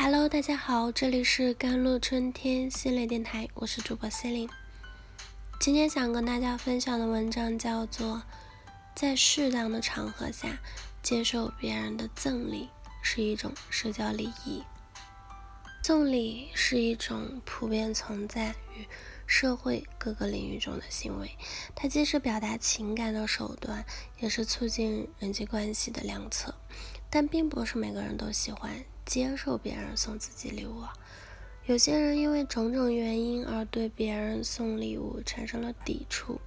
Hello，大家好，这里是甘露春天心理电台，我是主播 c e l i n e 今天想跟大家分享的文章叫做《在适当的场合下接受别人的赠礼是一种社交礼仪》。送礼是一种普遍存在于社会各个领域中的行为，它既是表达情感的手段，也是促进人际关系的良策。但并不是每个人都喜欢接受别人送自己礼物，有些人因为种种原因而对别人送礼物产生了抵触，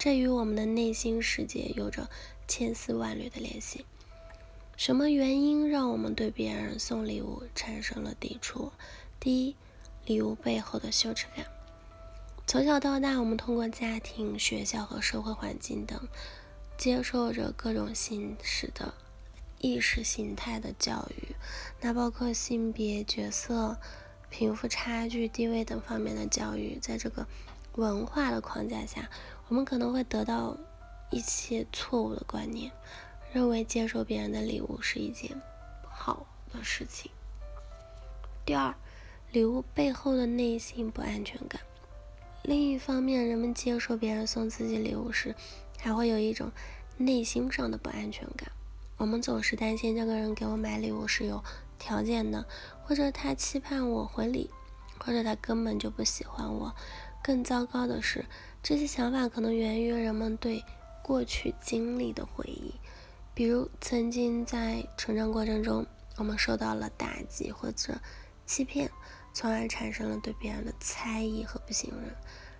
这与我们的内心世界有着千丝万缕的联系。什么原因让我们对别人送礼物产生了抵触？第一，礼物背后的羞耻感。从小到大，我们通过家庭、学校和社会环境等，接受着各种形式的。意识形态的教育，那包括性别、角色、贫富差距、地位等方面的教育，在这个文化的框架下，我们可能会得到一些错误的观念，认为接受别人的礼物是一件好的事情。第二，礼物背后的内心不安全感。另一方面，人们接受别人送自己礼物时，还会有一种内心上的不安全感。我们总是担心这个人给我买礼物是有条件的，或者他期盼我回礼，或者他根本就不喜欢我。更糟糕的是，这些想法可能源于人们对过去经历的回忆，比如曾经在成长过程中，我们受到了打击或者欺骗，从而产生了对别人的猜疑和不信任，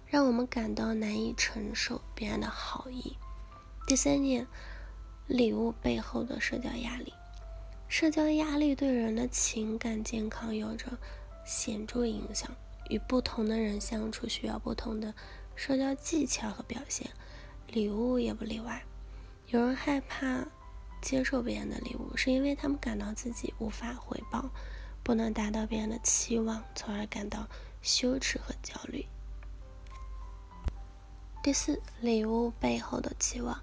让我们感到难以承受别人的好意。第三点。礼物背后的社交压力，社交压力对人的情感健康有着显著影响。与不同的人相处需要不同的社交技巧和表现，礼物也不例外。有人害怕接受别人的礼物，是因为他们感到自己无法回报，不能达到别人的期望，从而感到羞耻和焦虑。第四，礼物背后的期望。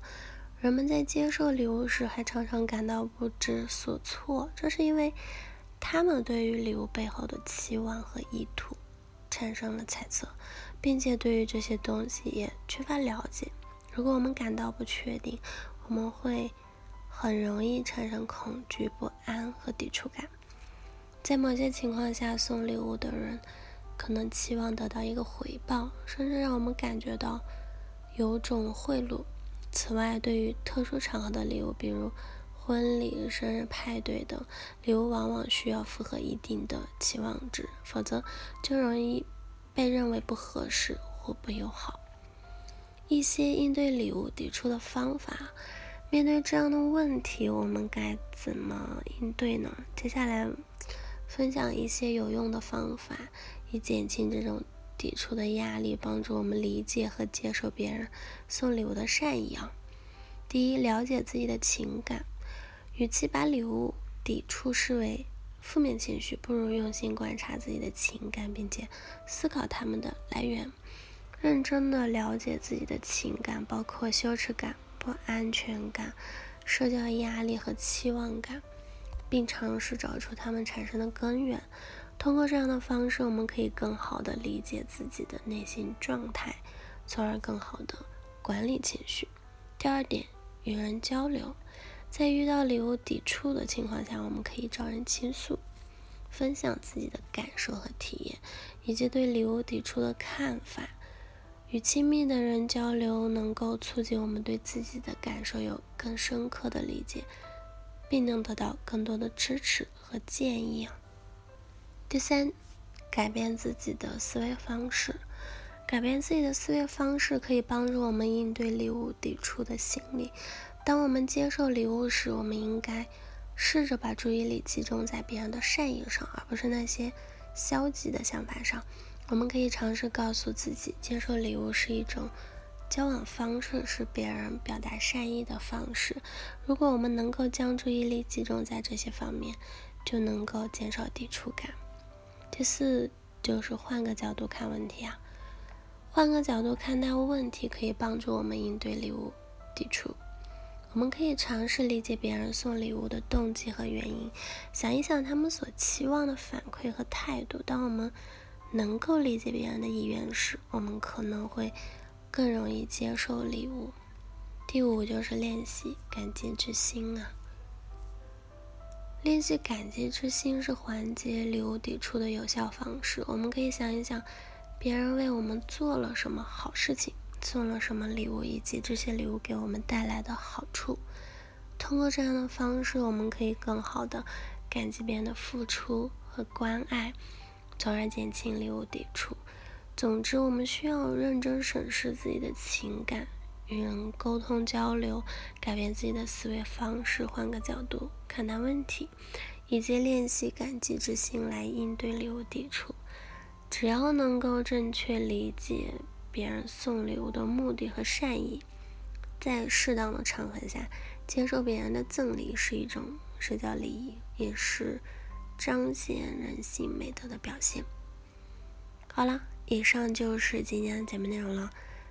人们在接受礼物时，还常常感到不知所措，这是因为他们对于礼物背后的期望和意图产生了猜测，并且对于这些东西也缺乏了解。如果我们感到不确定，我们会很容易产生恐惧、不安和抵触感。在某些情况下，送礼物的人可能期望得到一个回报，甚至让我们感觉到有种贿赂。此外，对于特殊场合的礼物，比如婚礼、生日派对等，礼物往往需要符合一定的期望值，否则就容易被认为不合适或不友好。一些应对礼物抵触的方法，面对这样的问题，我们该怎么应对呢？接下来分享一些有用的方法，以减轻这种。抵触的压力，帮助我们理解和接受别人送礼物的善意啊。第一，了解自己的情感，与其把礼物抵触视为负面情绪，不如用心观察自己的情感，并且思考它们的来源。认真的了解自己的情感，包括羞耻感、不安全感、社交压力和期望感，并尝试找出它们产生的根源。通过这样的方式，我们可以更好地理解自己的内心状态，从而更好地管理情绪。第二点，与人交流，在遇到礼物抵触的情况下，我们可以找人倾诉，分享自己的感受和体验，以及对礼物抵触的看法。与亲密的人交流，能够促进我们对自己的感受有更深刻的理解，并能得到更多的支持和建议。第三，改变自己的思维方式。改变自己的思维方式可以帮助我们应对礼物抵触的心理。当我们接受礼物时，我们应该试着把注意力集中在别人的善意上，而不是那些消极的想法上。我们可以尝试告诉自己，接受礼物是一种交往方式，是别人表达善意的方式。如果我们能够将注意力集中在这些方面，就能够减少抵触感。第四就是换个角度看问题啊，换个角度看待问题可以帮助我们应对礼物抵触。我们可以尝试理解别人送礼物的动机和原因，想一想他们所期望的反馈和态度。当我们能够理解别人的意愿时，我们可能会更容易接受礼物。第五就是练习感激之心啊。练习感激之心是缓解礼物抵触的有效方式。我们可以想一想，别人为我们做了什么好事情。送了什么礼物，以及这些礼物给我们带来的好处。通过这样的方式，我们可以更好的感激别人的付出和关爱，从而减轻礼物抵触。总之，我们需要认真审视自己的情感，与人沟通交流，改变自己的思维方式，换个角度看待问题，以及练习感激之心来应对礼物抵触。只要能够正确理解。别人送礼物的目的和善意，在适当的场合下接受别人的赠礼是一种社交礼仪，也是彰显人性美德的表现。好了，以上就是今天的节目内容了。